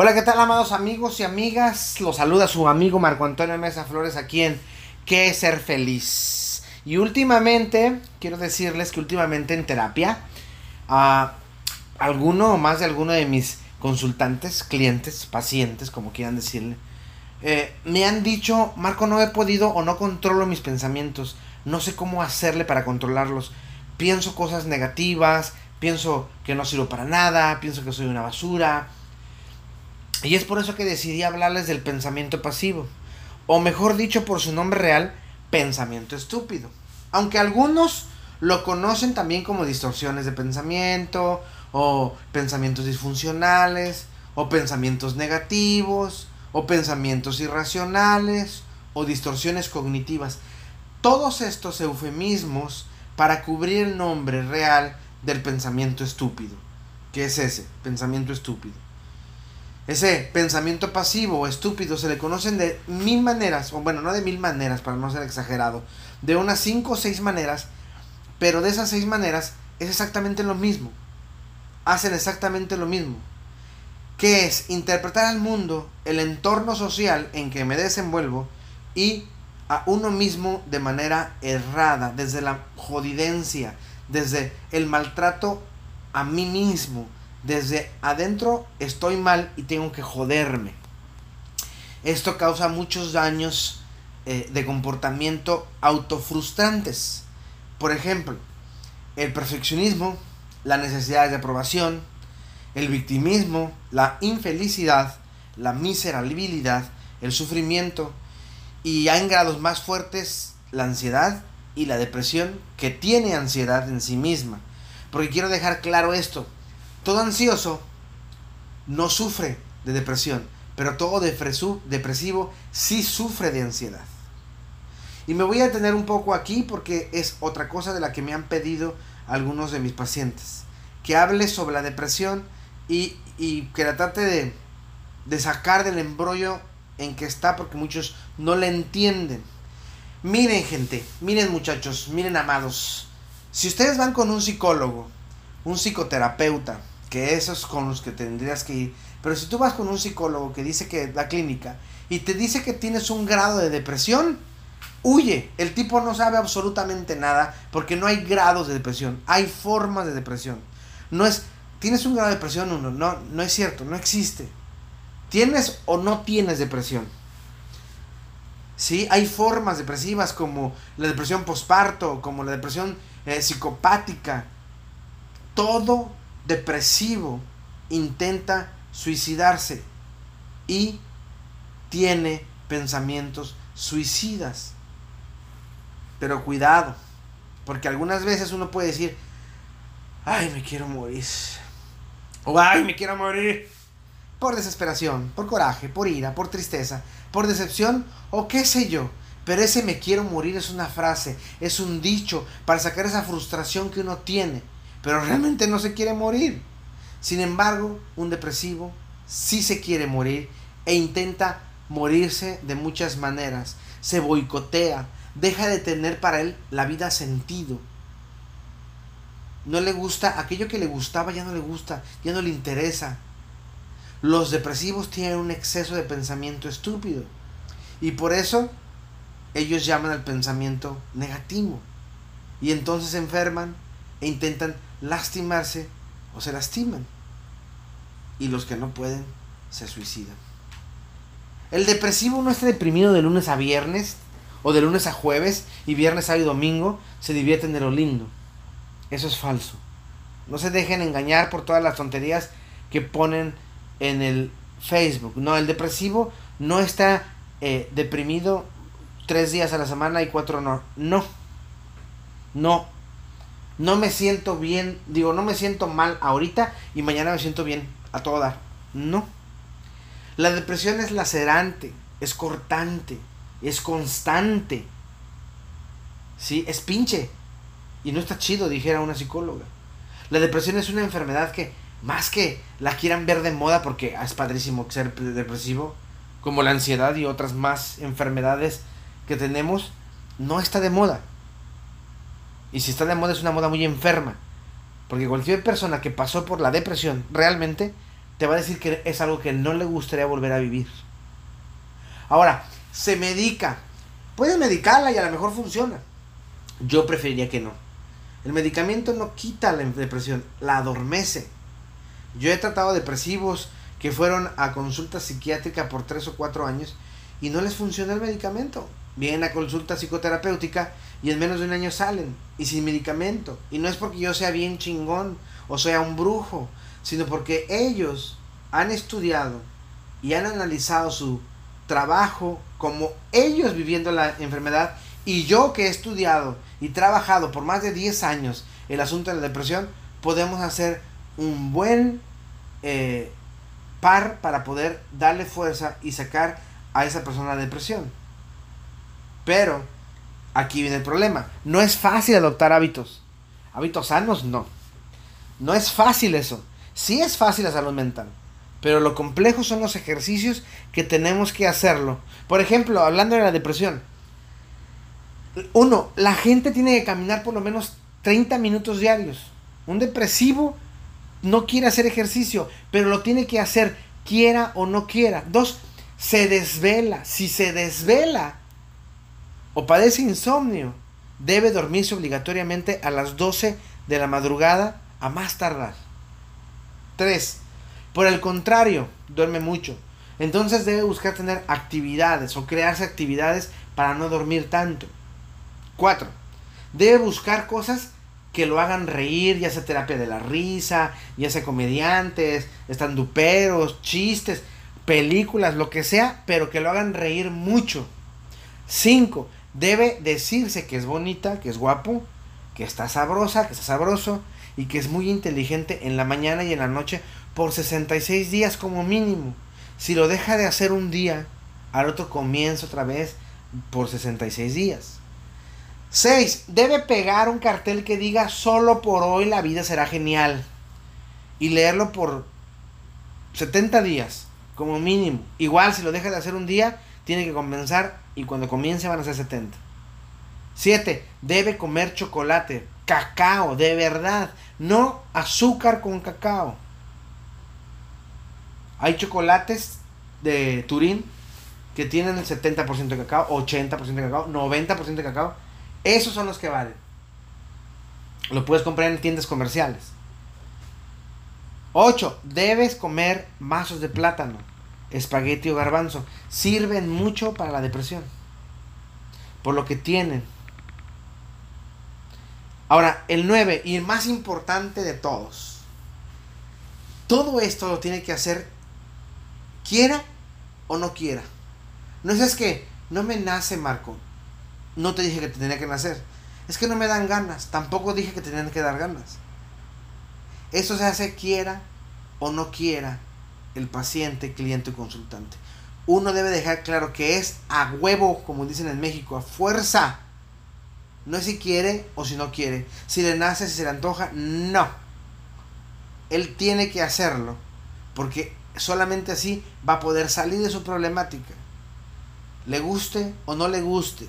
Hola, ¿qué tal, amados amigos y amigas? Los saluda su amigo Marco Antonio Mesa Flores aquí en ¿Qué es ser feliz? Y últimamente, quiero decirles que últimamente en terapia, a alguno o más de alguno de mis consultantes, clientes, pacientes, como quieran decirle, eh, me han dicho, Marco, no he podido o no controlo mis pensamientos, no sé cómo hacerle para controlarlos. Pienso cosas negativas, pienso que no sirvo para nada, pienso que soy una basura, y es por eso que decidí hablarles del pensamiento pasivo. O mejor dicho por su nombre real, pensamiento estúpido. Aunque algunos lo conocen también como distorsiones de pensamiento, o pensamientos disfuncionales, o pensamientos negativos, o pensamientos irracionales, o distorsiones cognitivas. Todos estos eufemismos para cubrir el nombre real del pensamiento estúpido. ¿Qué es ese? Pensamiento estúpido. Ese pensamiento pasivo o estúpido se le conocen de mil maneras, o bueno, no de mil maneras para no ser exagerado, de unas cinco o seis maneras, pero de esas seis maneras es exactamente lo mismo. Hacen exactamente lo mismo. Que es interpretar al mundo, el entorno social en que me desenvuelvo y a uno mismo de manera errada, desde la jodidencia, desde el maltrato a mí mismo, desde adentro estoy mal y tengo que joderme. Esto causa muchos daños eh, de comportamiento autofrustrantes. Por ejemplo, el perfeccionismo, la necesidad de aprobación, el victimismo, la infelicidad, la miserabilidad, el sufrimiento y en grados más fuertes la ansiedad y la depresión que tiene ansiedad en sí misma. Porque quiero dejar claro esto, todo ansioso no sufre de depresión, pero todo depresivo sí sufre de ansiedad. Y me voy a detener un poco aquí porque es otra cosa de la que me han pedido algunos de mis pacientes. Que hable sobre la depresión y, que la trate de, sacar del embrollo en que está porque muchos no le entienden. Miren gente, miren muchachos, miren amados. Si ustedes van con un psicólogo, un psicoterapeuta, que esos con los que tendrías que ir. Pero si tú vas con un psicólogo que dice que la clínica y te dice que tienes un grado de depresión, huye. El tipo no sabe absolutamente nada porque no hay grados de depresión, hay formas de depresión. No es, tienes un grado de depresión, uno, no, no es cierto, no existe. ¿Tienes o no tienes depresión? Sí, hay formas depresivas como la depresión posparto, como la depresión eh, psicopática. Todo depresivo intenta suicidarse y tiene pensamientos suicidas. Pero cuidado, porque algunas veces uno puede decir, ay, me quiero morir. O ay, me quiero morir. Por desesperación, por coraje, por ira, por tristeza, por decepción o qué sé yo. Pero ese me quiero morir es una frase, es un dicho para sacar esa frustración que uno tiene pero realmente no se quiere morir. Sin embargo, un depresivo sí se quiere morir e intenta morirse de muchas maneras. Se boicotea, deja de tener para él la vida sentido. No le gusta, aquello que le gustaba ya no le gusta, ya no le interesa. Los depresivos tienen un exceso de pensamiento estúpido. Y por eso ellos llaman al pensamiento negativo. Y entonces se enferman e intentan lastimarse o se lastiman. Y los que no pueden se suicidan. El depresivo no está deprimido de lunes a viernes o de lunes a jueves y viernes, sábado y domingo se divierte en lo lindo. Eso es falso. No se dejen engañar por todas las tonterías que ponen en el Facebook. No, el depresivo no está eh, deprimido tres días a la semana y cuatro no. No. No no me siento bien, digo, no me siento mal ahorita y mañana me siento bien a todo dar. No. La depresión es lacerante, es cortante, es constante. Sí, es pinche. Y no está chido, dijera una psicóloga. La depresión es una enfermedad que, más que la quieran ver de moda porque es padrísimo ser depresivo, como la ansiedad y otras más enfermedades que tenemos, no está de moda. Y si está de moda es una moda muy enferma. Porque cualquier persona que pasó por la depresión realmente te va a decir que es algo que no le gustaría volver a vivir. Ahora, se medica. Puedes medicarla y a lo mejor funciona. Yo preferiría que no. El medicamento no quita la depresión, la adormece. Yo he tratado depresivos que fueron a consulta psiquiátrica por tres o cuatro años y no les funciona el medicamento. Vienen a consulta psicoterapéutica y en menos de un año salen y sin medicamento. Y no es porque yo sea bien chingón o sea un brujo, sino porque ellos han estudiado y han analizado su trabajo como ellos viviendo la enfermedad y yo que he estudiado y trabajado por más de 10 años el asunto de la depresión, podemos hacer un buen eh, par para poder darle fuerza y sacar a esa persona la depresión. Pero aquí viene el problema. No es fácil adoptar hábitos. Hábitos sanos, no. No es fácil eso. Sí es fácil la salud mental. Pero lo complejo son los ejercicios que tenemos que hacerlo. Por ejemplo, hablando de la depresión. Uno, la gente tiene que caminar por lo menos 30 minutos diarios. Un depresivo no quiere hacer ejercicio, pero lo tiene que hacer quiera o no quiera. Dos, se desvela. Si se desvela o padece insomnio, debe dormirse obligatoriamente a las 12 de la madrugada a más tardar. Tres, por el contrario, duerme mucho. Entonces debe buscar tener actividades o crearse actividades para no dormir tanto. 4. Debe buscar cosas que lo hagan reír, ya sea terapia de la risa, ya sea comediantes, estanduperos, chistes, películas, lo que sea, pero que lo hagan reír mucho. 5. Debe decirse que es bonita, que es guapo, que está sabrosa, que está sabroso y que es muy inteligente en la mañana y en la noche por 66 días como mínimo. Si lo deja de hacer un día, al otro comienza otra vez por 66 días. 6. Debe pegar un cartel que diga solo por hoy la vida será genial. Y leerlo por 70 días, como mínimo. Igual si lo deja de hacer un día, tiene que comenzar y cuando comience van a ser 70. 7. Debe comer chocolate, cacao, de verdad. No azúcar con cacao. Hay chocolates de Turín que tienen el 70% de cacao, 80% de cacao, 90% de cacao. Esos son los que valen. Lo puedes comprar en tiendas comerciales. 8. Debes comer mazos de plátano, espagueti o garbanzo. Sirven mucho para la depresión. Por lo que tienen. Ahora, el 9 y el más importante de todos. Todo esto lo tiene que hacer quiera o no quiera. No es, es que no me nace, Marco. No te dije que te tenía que nacer. Es que no me dan ganas. Tampoco dije que tenían que dar ganas. Eso se hace quiera o no quiera el paciente, cliente o consultante. Uno debe dejar claro que es a huevo, como dicen en México, a fuerza. No es si quiere o si no quiere. Si le nace, si se le antoja, no. Él tiene que hacerlo. Porque solamente así va a poder salir de su problemática. Le guste o no le guste,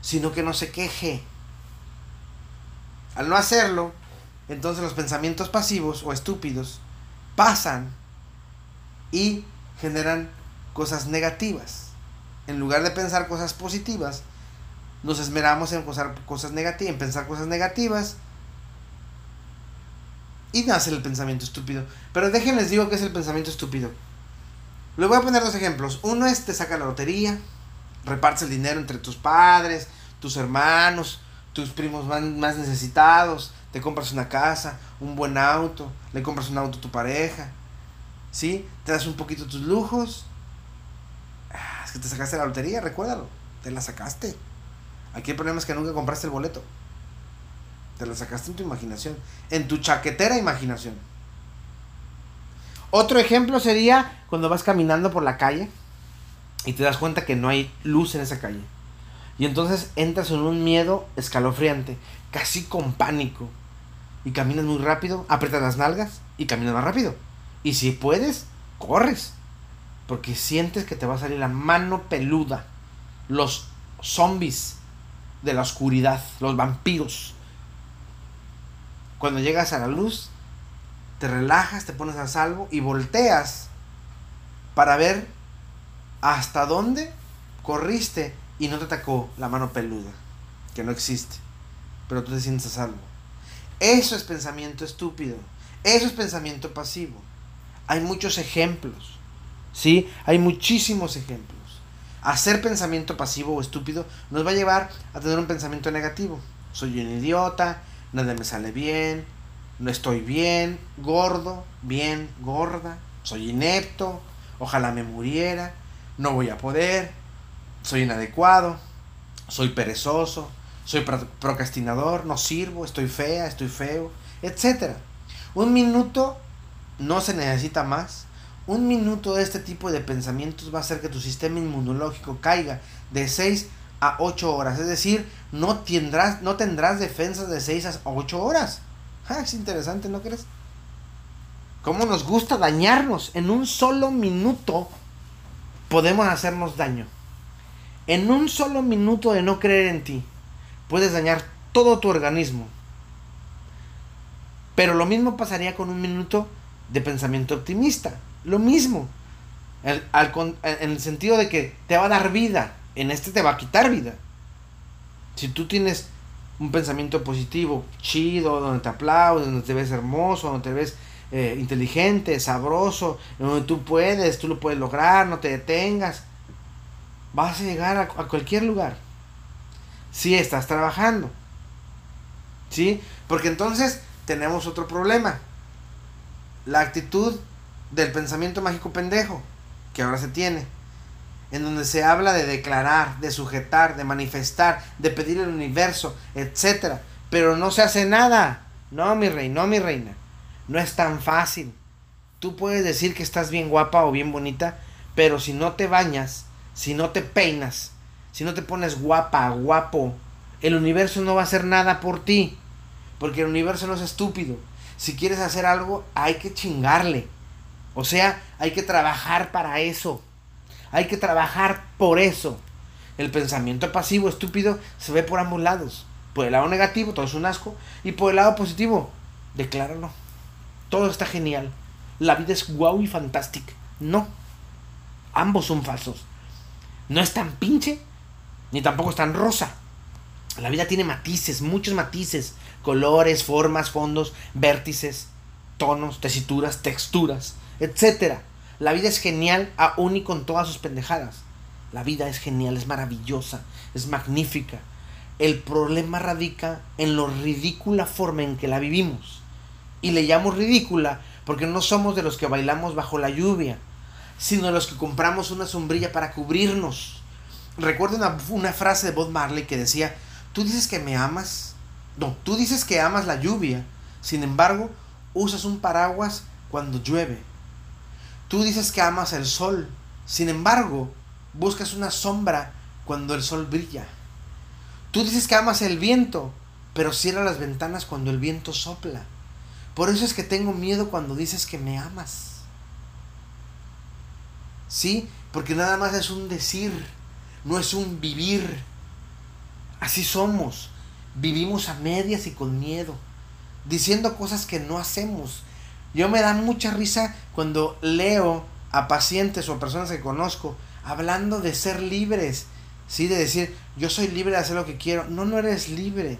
sino que no se queje. Al no hacerlo, entonces los pensamientos pasivos o estúpidos pasan y generan cosas negativas. En lugar de pensar cosas positivas, nos esmeramos en pensar cosas negativas, en pensar cosas negativas y nace el pensamiento estúpido. Pero déjenles digo que es el pensamiento estúpido. Le voy a poner dos ejemplos. Uno es te saca la lotería, repartes el dinero entre tus padres, tus hermanos, tus primos más necesitados, te compras una casa, un buen auto, le compras un auto a tu pareja, ¿sí? Te das un poquito tus lujos. Ah, es que te sacaste la lotería, recuérdalo, te la sacaste. Aquí el problema es que nunca compraste el boleto. Te la sacaste en tu imaginación. En tu chaquetera imaginación. Otro ejemplo sería cuando vas caminando por la calle y te das cuenta que no hay luz en esa calle. Y entonces entras en un miedo escalofriante, casi con pánico. Y caminas muy rápido, aprietas las nalgas y caminas más rápido. Y si puedes, corres. Porque sientes que te va a salir la mano peluda. Los zombies de la oscuridad, los vampiros. Cuando llegas a la luz, te relajas, te pones a salvo y volteas para ver hasta dónde corriste y no te atacó la mano peluda, que no existe, pero tú te sientes a salvo. Eso es pensamiento estúpido, eso es pensamiento pasivo. Hay muchos ejemplos, ¿sí? Hay muchísimos ejemplos. Hacer pensamiento pasivo o estúpido nos va a llevar a tener un pensamiento negativo. Soy un idiota, nada me sale bien, no estoy bien, gordo, bien, gorda, soy inepto, ojalá me muriera, no voy a poder, soy inadecuado, soy perezoso, soy procrastinador, no sirvo, estoy fea, estoy feo, etc. Un minuto no se necesita más. Un minuto de este tipo de pensamientos va a hacer que tu sistema inmunológico caiga de 6 a 8 horas. Es decir, no tendrás, no tendrás defensas de 6 a 8 horas. Ah, es interesante, ¿no crees? ¿Cómo nos gusta dañarnos? En un solo minuto podemos hacernos daño. En un solo minuto de no creer en ti, puedes dañar todo tu organismo. Pero lo mismo pasaría con un minuto de pensamiento optimista. Lo mismo. en el sentido de que te va a dar vida. En este te va a quitar vida. Si tú tienes un pensamiento positivo, chido, donde te aplaudes, donde te ves hermoso, donde te ves eh, inteligente, sabroso, donde tú puedes, tú lo puedes lograr, no te detengas, vas a llegar a, a cualquier lugar. Si estás trabajando. ¿Sí? Porque entonces tenemos otro problema. La actitud del pensamiento mágico pendejo que ahora se tiene en donde se habla de declarar, de sujetar, de manifestar, de pedir el universo, etc. Pero no se hace nada. No, mi rey, no, mi reina. No es tan fácil. Tú puedes decir que estás bien guapa o bien bonita, pero si no te bañas, si no te peinas, si no te pones guapa, guapo, el universo no va a hacer nada por ti. Porque el universo no es estúpido. Si quieres hacer algo, hay que chingarle. O sea, hay que trabajar para eso. Hay que trabajar por eso. El pensamiento pasivo, estúpido, se ve por ambos lados. Por el lado negativo, todo es un asco. Y por el lado positivo, decláralo. Todo está genial. La vida es guau y fantástica. No. Ambos son falsos. No es tan pinche, ni tampoco es tan rosa. La vida tiene matices, muchos matices. Colores, formas, fondos, vértices, tonos, tesituras, texturas, etcétera. La vida es genial aún y con todas sus pendejadas. La vida es genial, es maravillosa, es magnífica. El problema radica en lo ridícula forma en que la vivimos. Y le llamo ridícula porque no somos de los que bailamos bajo la lluvia, sino de los que compramos una sombrilla para cubrirnos. Recuerdo una, una frase de Bob Marley que decía, tú dices que me amas, no, tú dices que amas la lluvia, sin embargo, usas un paraguas cuando llueve. Tú dices que amas el sol, sin embargo, buscas una sombra cuando el sol brilla. Tú dices que amas el viento, pero cierra las ventanas cuando el viento sopla. Por eso es que tengo miedo cuando dices que me amas. ¿Sí? Porque nada más es un decir, no es un vivir. Así somos. Vivimos a medias y con miedo, diciendo cosas que no hacemos, yo me da mucha risa cuando leo a pacientes o personas que conozco hablando de ser libres, ¿sí? De decir, yo soy libre de hacer lo que quiero. No, no eres libre.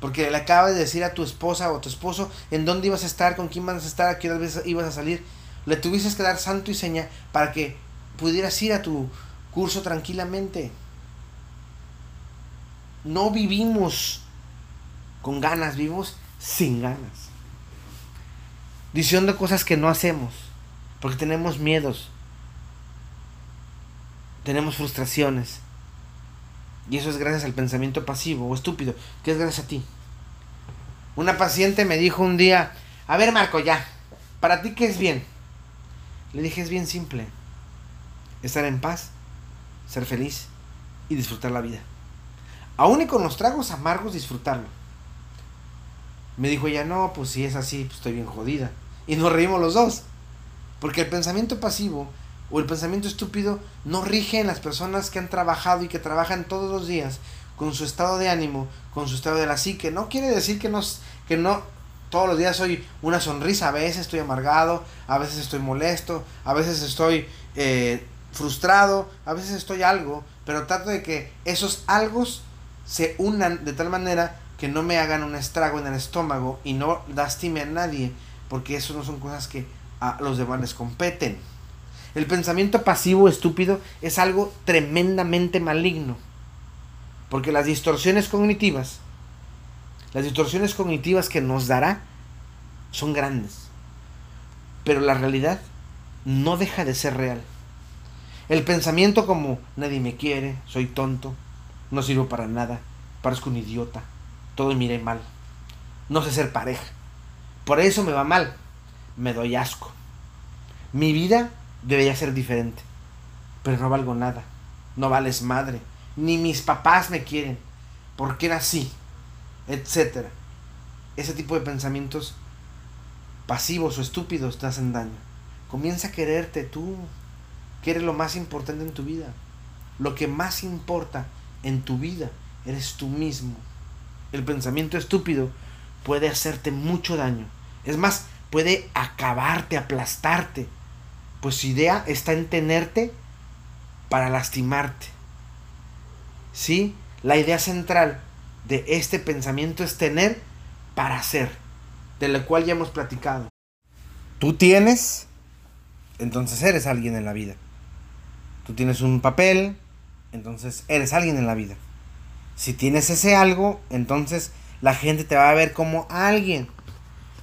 Porque le acabas de decir a tu esposa o a tu esposo en dónde ibas a estar, con quién ibas a estar, a qué hora ibas a salir. Le tuviste que dar santo y seña para que pudieras ir a tu curso tranquilamente. No vivimos con ganas, vivimos sin ganas diciendo cosas que no hacemos, porque tenemos miedos, tenemos frustraciones. Y eso es gracias al pensamiento pasivo o estúpido, que es gracias a ti. Una paciente me dijo un día, a ver Marco, ya, ¿para ti qué es bien? Le dije, es bien simple. Estar en paz, ser feliz y disfrutar la vida. Aún y con los tragos amargos, disfrutarlo. Me dijo ella, no, pues si es así, pues estoy bien jodida. Y nos reímos los dos. Porque el pensamiento pasivo o el pensamiento estúpido no rige en las personas que han trabajado y que trabajan todos los días con su estado de ánimo, con su estado de la psique. No quiere decir que, que no Todos los días soy una sonrisa, a veces estoy amargado, a veces estoy molesto, a veces estoy eh, frustrado, a veces estoy algo, pero trato de que esos algo se unan de tal manera que no me hagan un estrago en el estómago y no lastime a nadie, porque eso no son cosas que a los demás les competen. El pensamiento pasivo estúpido es algo tremendamente maligno, porque las distorsiones cognitivas las distorsiones cognitivas que nos dará son grandes. Pero la realidad no deja de ser real. El pensamiento como nadie me quiere, soy tonto, no sirvo para nada, parezco un idiota, todo me iré mal, no sé ser pareja. Por eso me va mal, me doy asco. Mi vida debería ser diferente, pero no valgo nada, no vales madre, ni mis papás me quieren, porque era así etcétera. Ese tipo de pensamientos pasivos o estúpidos te hacen daño. Comienza a quererte tú, que eres lo más importante en tu vida. Lo que más importa en tu vida eres tú mismo. El pensamiento estúpido puede hacerte mucho daño. Es más, puede acabarte, aplastarte. Pues su idea está en tenerte para lastimarte. ¿Sí? La idea central de este pensamiento es tener para ser, de lo cual ya hemos platicado. Tú tienes, entonces eres alguien en la vida. Tú tienes un papel, entonces eres alguien en la vida. Si tienes ese algo, entonces la gente te va a ver como alguien.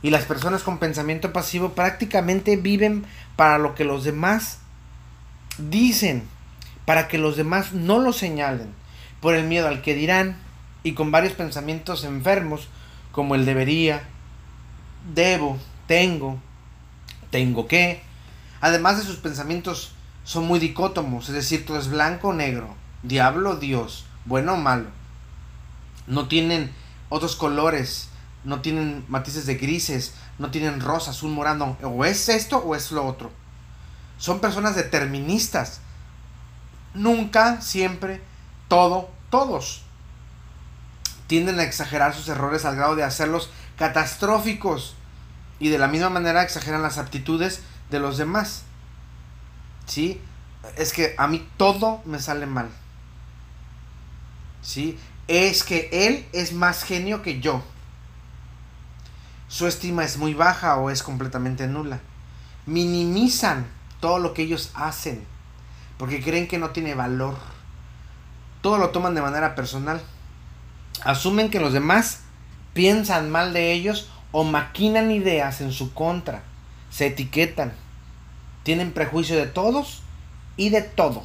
Y las personas con pensamiento pasivo prácticamente viven para lo que los demás dicen, para que los demás no lo señalen, por el miedo al que dirán, y con varios pensamientos enfermos como el debería, debo, tengo, tengo que. Además de sus pensamientos son muy dicótomos, es decir, todo es blanco o negro, diablo o Dios, bueno o malo. No tienen otros colores, no tienen matices de grises, no tienen rosa, azul, morado, o es esto o es lo otro. Son personas deterministas. Nunca, siempre, todo, todos tienden a exagerar sus errores al grado de hacerlos catastróficos y de la misma manera exageran las aptitudes de los demás. ¿Sí? Es que a mí todo me sale mal. ¿Sí? Es que él es más genio que yo. Su estima es muy baja o es completamente nula. Minimizan todo lo que ellos hacen porque creen que no tiene valor. Todo lo toman de manera personal asumen que los demás piensan mal de ellos o maquinan ideas en su contra, se etiquetan, tienen prejuicio de todos y de todo.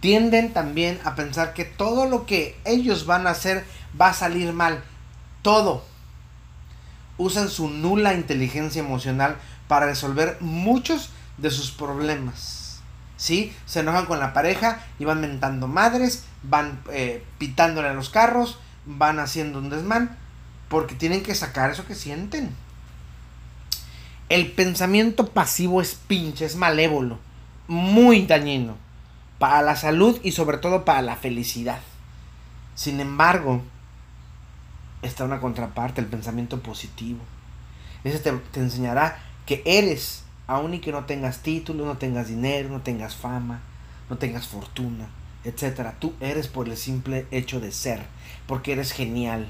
Tienden también a pensar que todo lo que ellos van a hacer va a salir mal, todo. Usan su nula inteligencia emocional para resolver muchos de sus problemas. ¿sí? Se enojan con la pareja y van mentando madres, van eh, pitándole a los carros, van haciendo un desmán, porque tienen que sacar eso que sienten. El pensamiento pasivo es pinche, es malévolo, muy dañino para la salud y sobre todo para la felicidad. Sin embargo, está una contraparte, el pensamiento positivo. Ese te, enseñará que eres aun y que no tengas título, no tengas dinero, no tengas fama, no tengas fortuna, etcétera. Tú eres por el simple hecho de ser, porque eres genial.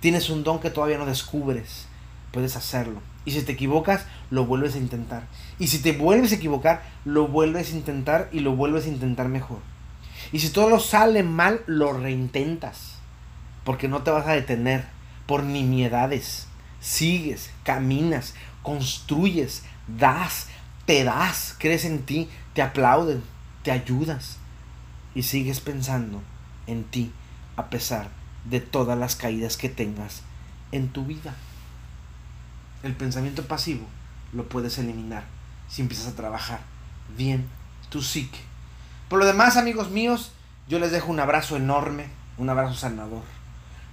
Tienes un don que todavía no descubres. Puedes hacerlo. Y si te equivocas, lo vuelves a intentar. Y si te vuelves a equivocar, lo vuelves a intentar y lo vuelves a intentar mejor. Y si todo lo sale mal, lo reintentas. Porque no te vas a detener por nimiedades. Sigues, caminas, construyes, das, te das, crees en ti, te aplauden, te ayudas y sigues pensando en ti a pesar de todas las caídas que tengas en tu vida. El pensamiento pasivo lo puedes eliminar si empiezas a trabajar bien tu psique. Por lo demás, amigos míos, yo les dejo un abrazo enorme, un abrazo sanador.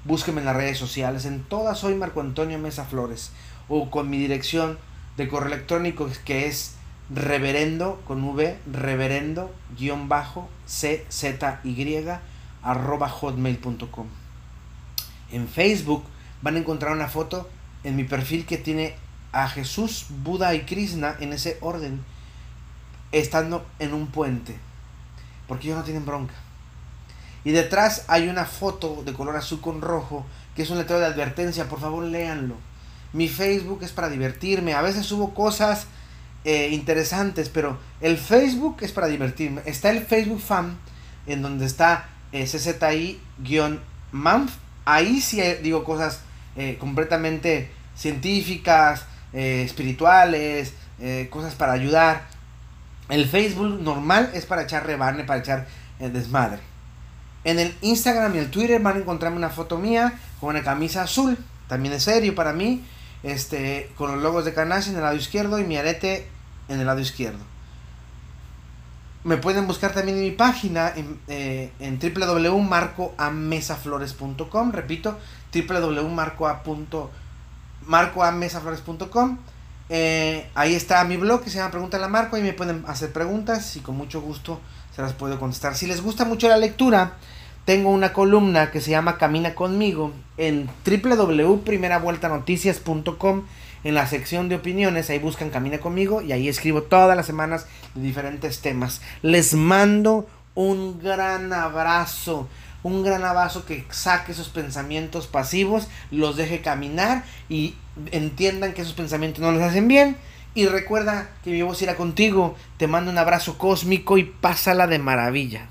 Búsquenme en las redes sociales, en todas soy Marco Antonio Mesa Flores o con mi dirección de correo electrónico que es reverendo con v reverendo guion bajo c z y arroba hotmail.com en Facebook van a encontrar una foto en mi perfil que tiene a Jesús, Buda y Krishna en ese orden, estando en un puente, porque ellos no tienen bronca. Y detrás hay una foto de color azul con rojo, que es un letrero de advertencia, por favor léanlo. Mi Facebook es para divertirme, a veces subo cosas eh, interesantes, pero el Facebook es para divertirme. Está el Facebook Fan, en donde está eh, CZI-MANF. Ahí sí digo cosas eh, completamente científicas, espirituales, cosas para ayudar. El Facebook normal es para echar rebane, para echar desmadre. En el Instagram y el Twitter van a encontrarme una foto mía con una camisa azul. También es serio para mí este, con los logos de Kanashi en el lado izquierdo y mi arete en el lado izquierdo. Me pueden buscar también en mi página en, eh, en www.marcoamesaflores.com. Repito, www.marcoamesaflores.com. Eh, ahí está mi blog que se llama Pregunta a la Marco. Ahí me pueden hacer preguntas y con mucho gusto se las puedo contestar. Si les gusta mucho la lectura, tengo una columna que se llama Camina conmigo en www.primeravueltanoticias.com en la sección de opiniones, ahí buscan Camina conmigo y ahí escribo todas las semanas de diferentes temas. Les mando un gran abrazo, un gran abrazo que saque esos pensamientos pasivos, los deje caminar y entiendan que esos pensamientos no les hacen bien. Y recuerda que mi voz irá contigo. Te mando un abrazo cósmico y pásala de maravilla.